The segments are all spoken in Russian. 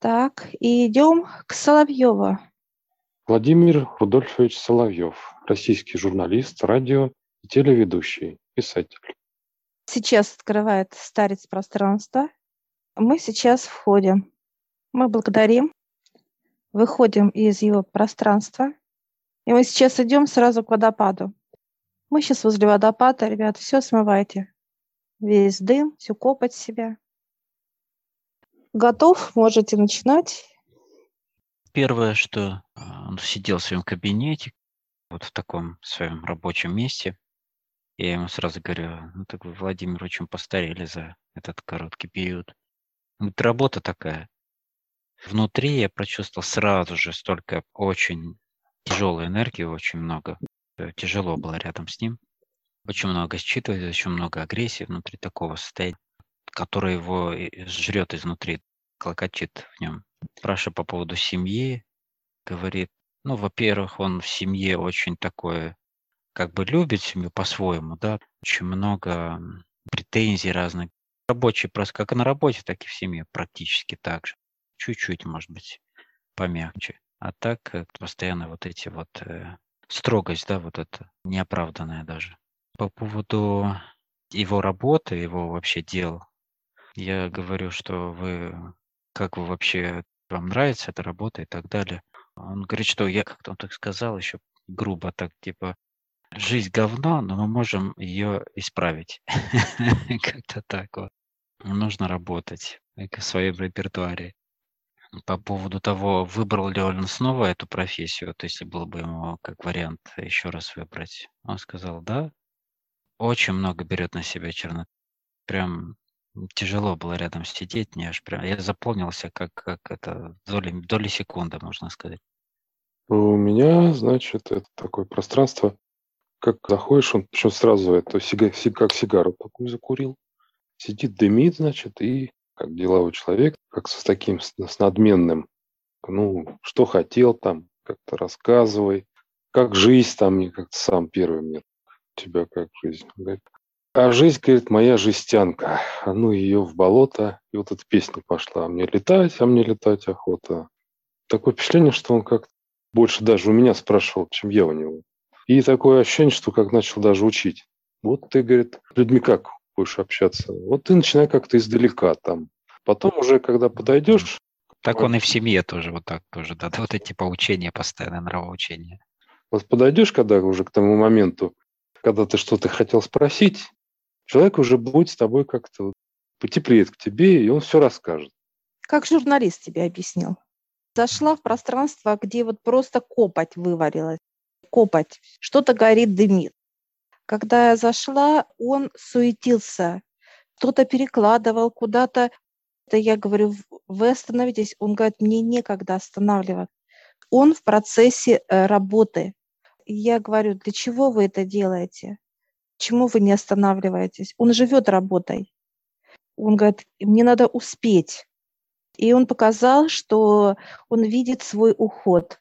Так, и идем к Соловьеву. Владимир Рудольфович Соловьев, российский журналист, радио и телеведущий, писатель. Сейчас открывает старец пространства. Мы сейчас входим. Мы благодарим. Выходим из его пространства. И мы сейчас идем сразу к водопаду. Мы сейчас возле водопада, ребята, все смывайте. Весь дым, всю копоть себя. Готов? Можете начинать. Первое, что а, он сидел в своем кабинете, вот в таком своем рабочем месте. Я ему сразу говорю, ну так вы, Владимир, очень постарели за этот короткий период. Вот работа такая. Внутри я прочувствовал сразу же столько очень тяжелой энергии, очень много. Э, тяжело было рядом с ним. Очень много считывать, очень много агрессии внутри такого состояния, которое его жрет изнутри, клокочит в нем. Спрашиваю по поводу семьи, говорит, ну, во-первых, он в семье очень такой, как бы любит семью по-своему, да, очень много претензий разных. Рабочий просто как на работе, так и в семье практически так же. Чуть-чуть, может быть, помягче. А так э, постоянно вот эти вот э, строгость, да, вот это неоправданная даже. По поводу его работы, его вообще дел, я говорю, что вы, как вы вообще, вам нравится эта работа и так далее. Он говорит, что я, как-то он так сказал, еще грубо так, типа, жизнь говно, но мы можем ее исправить. Как-то так вот. Нужно работать в своем репертуаре. По поводу того, выбрал ли он снова эту профессию, вот если было бы ему как вариант еще раз выбрать, он сказал, да, очень много берет на себя черно. Прям тяжело было рядом сидеть, мне аж прям, я заполнился как, как это, доли, доли секунды, можно сказать. У меня, значит, это такое пространство, как заходишь, он еще сразу это, сига, как сигару такую закурил, сидит, дымит, значит, и как деловой человек, как с таким, с, надменным, ну, что хотел там, как-то рассказывай, как жизнь там, мне как-то сам первый мне тебя как жизнь? Говорит, а жизнь, говорит, моя жестянка. А ну ее в болото. И вот эта песня пошла. А мне летать, а мне летать охота. Такое впечатление, что он как больше даже у меня спрашивал, чем я у него. И такое ощущение, что как начал даже учить. Вот ты, говорит, людьми как будешь общаться? Вот ты начинай как-то издалека там. Потом уже, когда подойдешь... Так он и в семье тоже вот так тоже, да, вот эти поучения постоянно, нравоучения. Вот подойдешь, когда уже к тому моменту, когда ты что-то хотел спросить, человек уже будет с тобой как-то потеплеет к тебе, и он все расскажет. Как журналист тебе объяснил. Зашла в пространство, где вот просто копоть выварилась. Копоть. Что-то горит, дымит. Когда я зашла, он суетился. Кто-то перекладывал куда-то. Это я говорю, вы остановитесь. Он говорит, мне некогда останавливаться. Он в процессе э, работы я говорю, для чего вы это делаете? Почему вы не останавливаетесь? Он живет работой. Он говорит, мне надо успеть. И он показал, что он видит свой уход.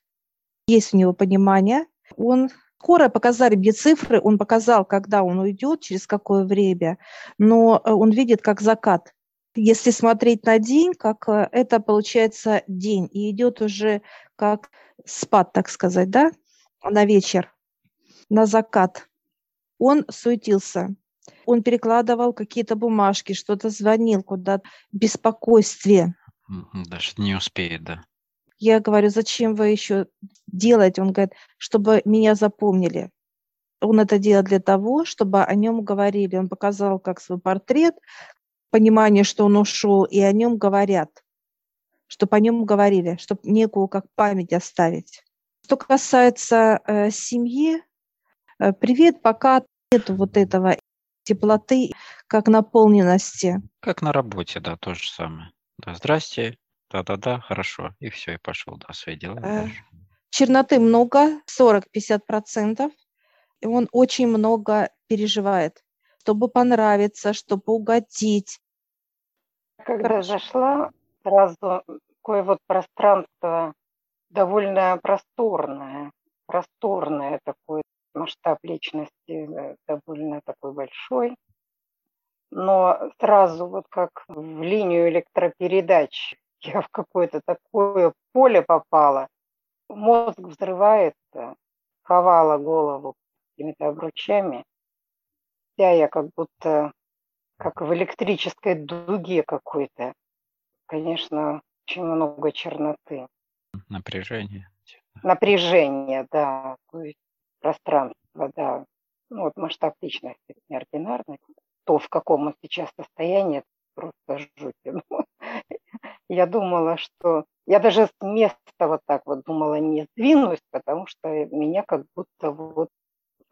Есть у него понимание. Он скоро показали мне цифры, он показал, когда он уйдет, через какое время, но э, он видит как закат. Если смотреть на день, как э, это получается день, и идет уже как спад, так сказать, да? на вечер, на закат. Он суетился. Он перекладывал какие-то бумажки, что-то звонил куда-то. Беспокойствие. Даже не успеет, да. Я говорю, зачем вы еще делаете? Он говорит, чтобы меня запомнили. Он это делал для того, чтобы о нем говорили. Он показал как свой портрет, понимание, что он ушел, и о нем говорят. Чтобы о нем говорили, чтобы некую как память оставить. Что касается э, семьи, привет, пока нет вот этого теплоты, как наполненности. Как на работе, да, то же самое. Да, здрасте, да-да-да, хорошо, и все, и пошел, да, свои дела. Э, черноты много, 40-50%, и он очень много переживает, чтобы понравиться, чтобы угодить. Когда зашла, сразу такое вот пространство довольно просторная, просторная такой масштаб личности э, довольно такой большой. Но сразу вот как в линию электропередач я в какое-то такое поле попала. Мозг взрывается, ховала голову какими-то обручами. Вся я как будто как в электрической дуге какой-то. Конечно, очень много черноты. Напряжение. Напряжение, да. То есть пространство, да. Ну, вот масштаб личности неординарный. То, в каком он сейчас состоянии, просто жуть. Я думала, что... Я даже с места вот так вот думала, не сдвинусь, потому что меня как будто вот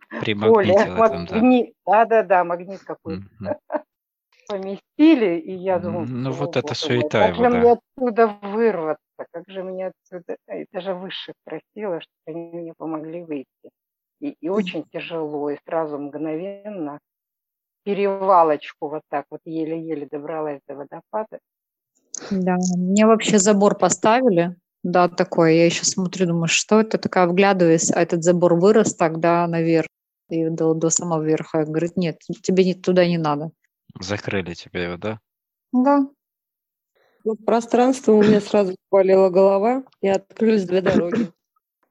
поле, магнит, да. да, да, магнит какой-то поместили, и я думаю, ну вот это суета его, как же мне отсюда вырваться, как же мне отсюда, и даже выше просила, чтобы они мне помогли выйти. И, и очень тяжело, и сразу мгновенно перевалочку вот так вот еле-еле добралась до водопада. Да, мне вообще забор поставили, да, такой. Я еще смотрю, думаю, что это такая, вглядываюсь, а этот забор вырос тогда наверх и до, до самого верха. Говорит, нет, тебе туда не надо. Закрыли тебе его, да? Да. Ну, пространство у меня сразу болела голова, и открылись две дороги.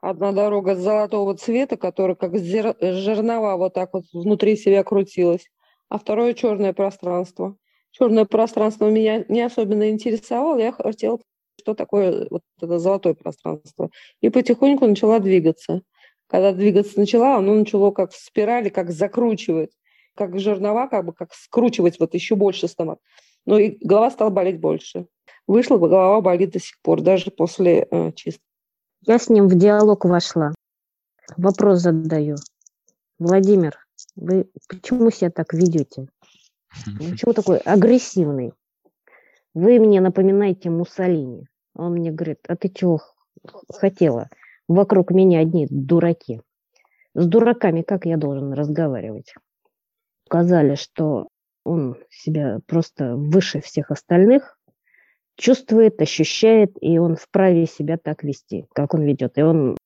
Одна дорога золотого цвета, которая как зер... жернова вот так вот внутри себя крутилась, а второе черное пространство. Черное пространство меня не особенно интересовало, я хотела, что такое вот это золотое пространство. И потихоньку начала двигаться. Когда двигаться начала, оно начало как в спирали, как закручивать как жернова, как бы как скручивать вот еще больше стомат. Но и голова стала болеть больше. Вышла, голова болит до сих пор, даже после э, чистки. Я с ним в диалог вошла. Вопрос задаю. Владимир, вы почему себя так ведете? Почему такой агрессивный? Вы мне напоминаете Муссолини. Он мне говорит, а ты чего хотела? Вокруг меня одни дураки. С дураками как я должен разговаривать? сказали, что он себя просто выше всех остальных, чувствует, ощущает, и он вправе себя так вести, как он ведет. И он,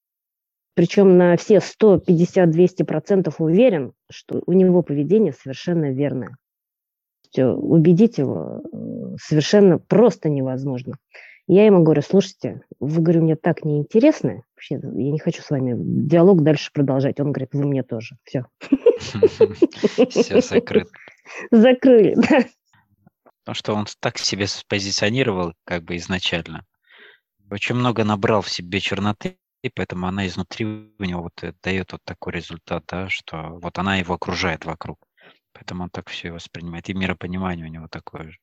причем на все 150-200% уверен, что у него поведение совершенно верное. Убедить его э, совершенно просто невозможно. Я ему говорю, слушайте, вы, говорю, мне так неинтересно, вообще, я не хочу с вами диалог дальше продолжать. Он говорит, вы мне тоже. Все. Все закрыто. Закрыли, да. Потому что он так себе спозиционировал как бы изначально. Очень много набрал в себе черноты, и поэтому она изнутри у него вот э, дает вот такой результат, да, что вот она его окружает вокруг. Поэтому он так все воспринимает. И миропонимание у него такое же.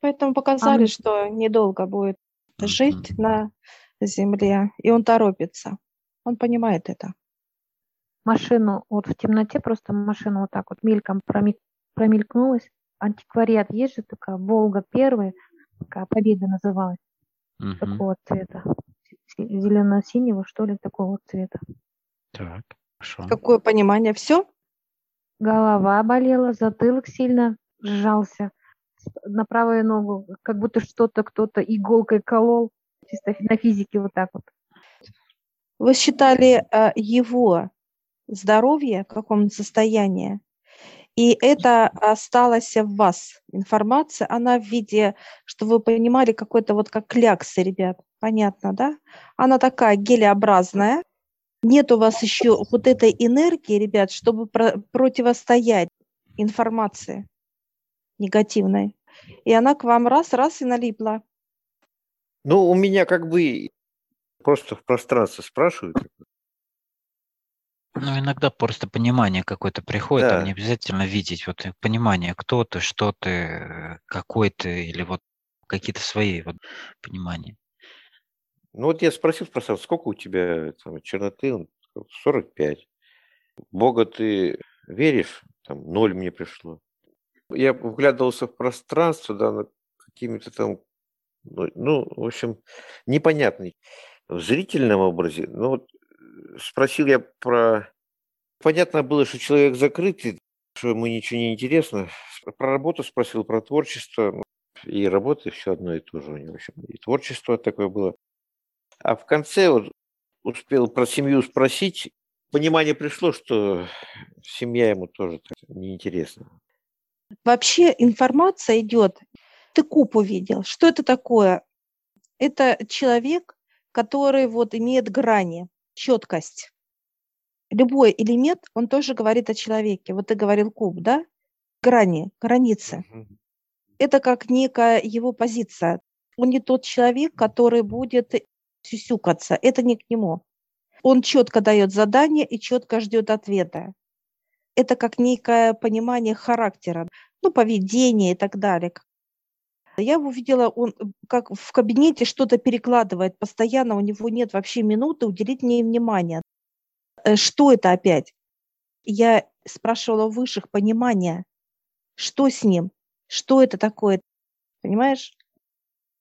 Поэтому показали, а... что недолго будет жить на земле, и он торопится. Он понимает это. Машину, вот в темноте просто машина вот так вот мельком промель, промелькнулась. Антиквариат есть же такая, Волга первая, такая Победа называлась, угу. такого цвета. Зелено-синего, что ли, такого цвета. Так, хорошо. Какое понимание? Все? Голова болела, затылок сильно сжался на правую ногу, как будто что-то кто-то иголкой колол, чисто на физике вот так вот. Вы считали э, его здоровье, в каком состоянии, и это осталось в вас. Информация, она в виде, что вы понимали, какой-то вот как кляксы, ребят. Понятно, да? Она такая гелеобразная. Нет у вас еще вот этой энергии, ребят, чтобы про- противостоять информации негативной. И она к вам раз-раз и налипла. Ну, у меня как бы просто в пространстве спрашивают. Ну, иногда просто понимание какое-то приходит, а да. не обязательно видеть. Вот понимание, кто ты, что ты, какой ты, или вот какие-то свои вот понимания. Ну вот я спросил пространстве, сколько у тебя там, черноты? Он сказал, 45. Бога ты веришь? Там ноль мне пришло. Я вглядывался в пространство, да, на какими-то там, ну, ну, в общем, непонятный в зрительном образе. Ну, вот э, спросил я про... Понятно было, что человек закрытый, что ему ничего не интересно. Про работу спросил, про творчество. И работа все одно и то же у него. В общем, и творчество такое было. А в конце вот успел про семью спросить. Понимание пришло, что семья ему тоже неинтересна. Вообще информация идет. Ты куб увидел. Что это такое? Это человек, который вот имеет грани, четкость. Любой элемент, он тоже говорит о человеке. Вот ты говорил куб, да? Грани, границы. Это как некая его позиция. Он не тот человек, который будет сюсюкаться. Это не к нему. Он четко дает задание и четко ждет ответа. Это как некое понимание характера, ну, поведения и так далее. Я увидела, он как в кабинете что-то перекладывает постоянно, у него нет вообще минуты уделить мне внимания. Э, что это опять? Я спрашивала у высших понимания, что с ним, что это такое, понимаешь?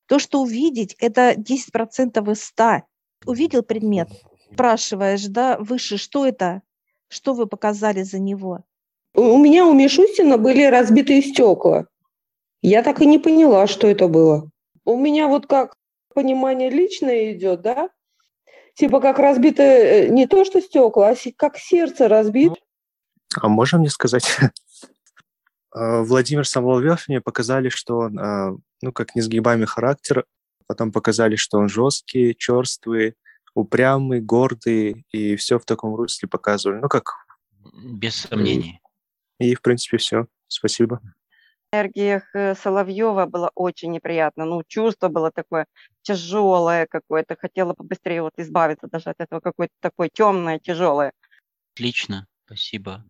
То, что увидеть, это 10% из 100. Увидел предмет, спрашиваешь, да, выше, что это? Что вы показали за него? У меня у Мишустина были разбитые стекла. Я так и не поняла, что это было. У меня вот как понимание личное идет, да? Типа как разбитое э, не то что стекла, а как сердце разбит. А можно мне сказать? А, Владимир Самоловьев мне показали, что он, а, ну, как несгибаемый характер, потом показали, что он жесткий, черствый, упрямый, гордый, и все в таком русле показывали. Ну, как... Без сомнений. И, в принципе, все. Спасибо энергиях э, Соловьева было очень неприятно. Ну, чувство было такое тяжелое какое-то. Хотела побыстрее вот избавиться даже от этого какое-то такое темное, тяжелое. Отлично, спасибо.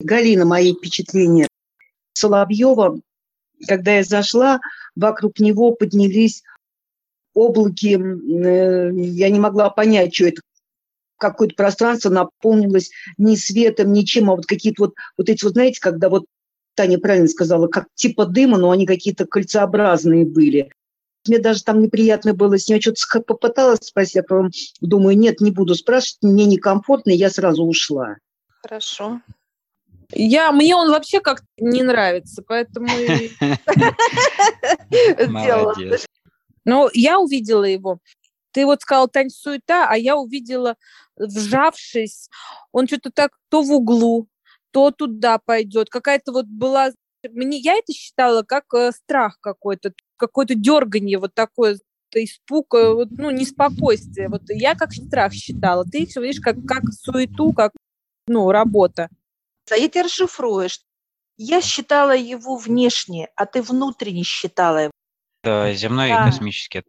Галина, мои впечатления. Соловьева, когда я зашла, вокруг него поднялись облаки, э, я не могла понять, что это какое-то пространство наполнилось не светом, ничем, а вот какие-то вот, вот эти вот, знаете, когда вот Таня правильно сказала, как типа дыма, но они какие-то кольцеобразные были. Мне даже там неприятно было с нее что-то попыталась спросить, а потом думаю, нет, не буду спрашивать, мне некомфортно, и я сразу ушла. Хорошо. Я, мне он вообще как не нравится, поэтому... Молодец. Но я увидела его. Ты вот сказал, Тань, суета, а я увидела, вжавшись, он что-то так то в углу, то туда пойдет. Какая-то вот была... Мне, я это считала как э, страх какой-то, какое-то дергание вот такое, испуг, э, вот, ну, неспокойствие. Вот я как страх считала. Ты их видишь как, как суету, как, ну, работа. А я тебя расшифруешь. Я считала его внешне, а ты внутренне считала его. Да, земной да. и космический.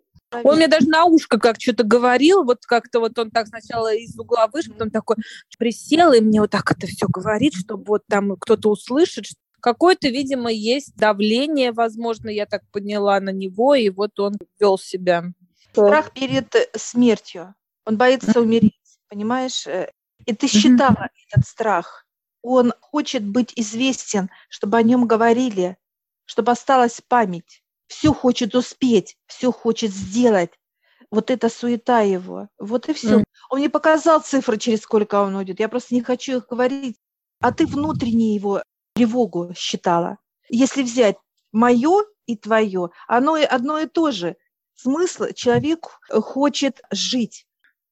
Он мне даже на ушко как что-то говорил, вот как-то вот он так сначала из угла вышел, потом такой присел, и мне вот так это все говорит, чтобы вот там кто-то услышит. Какое-то, видимо, есть давление, возможно, я так поняла на него, и вот он вел себя. Страх перед э, смертью. Он боится умереть, понимаешь? Э, и ты считала этот страх. Он хочет быть известен, чтобы о нем говорили, чтобы осталась память все хочет успеть, все хочет сделать. Вот эта суета его. Вот и все. Mm. Он мне показал цифры, через сколько он уйдет. Я просто не хочу их говорить. А ты внутренне его тревогу считала. Если взять мое и твое, оно одно и то же. Смысл человек хочет жить.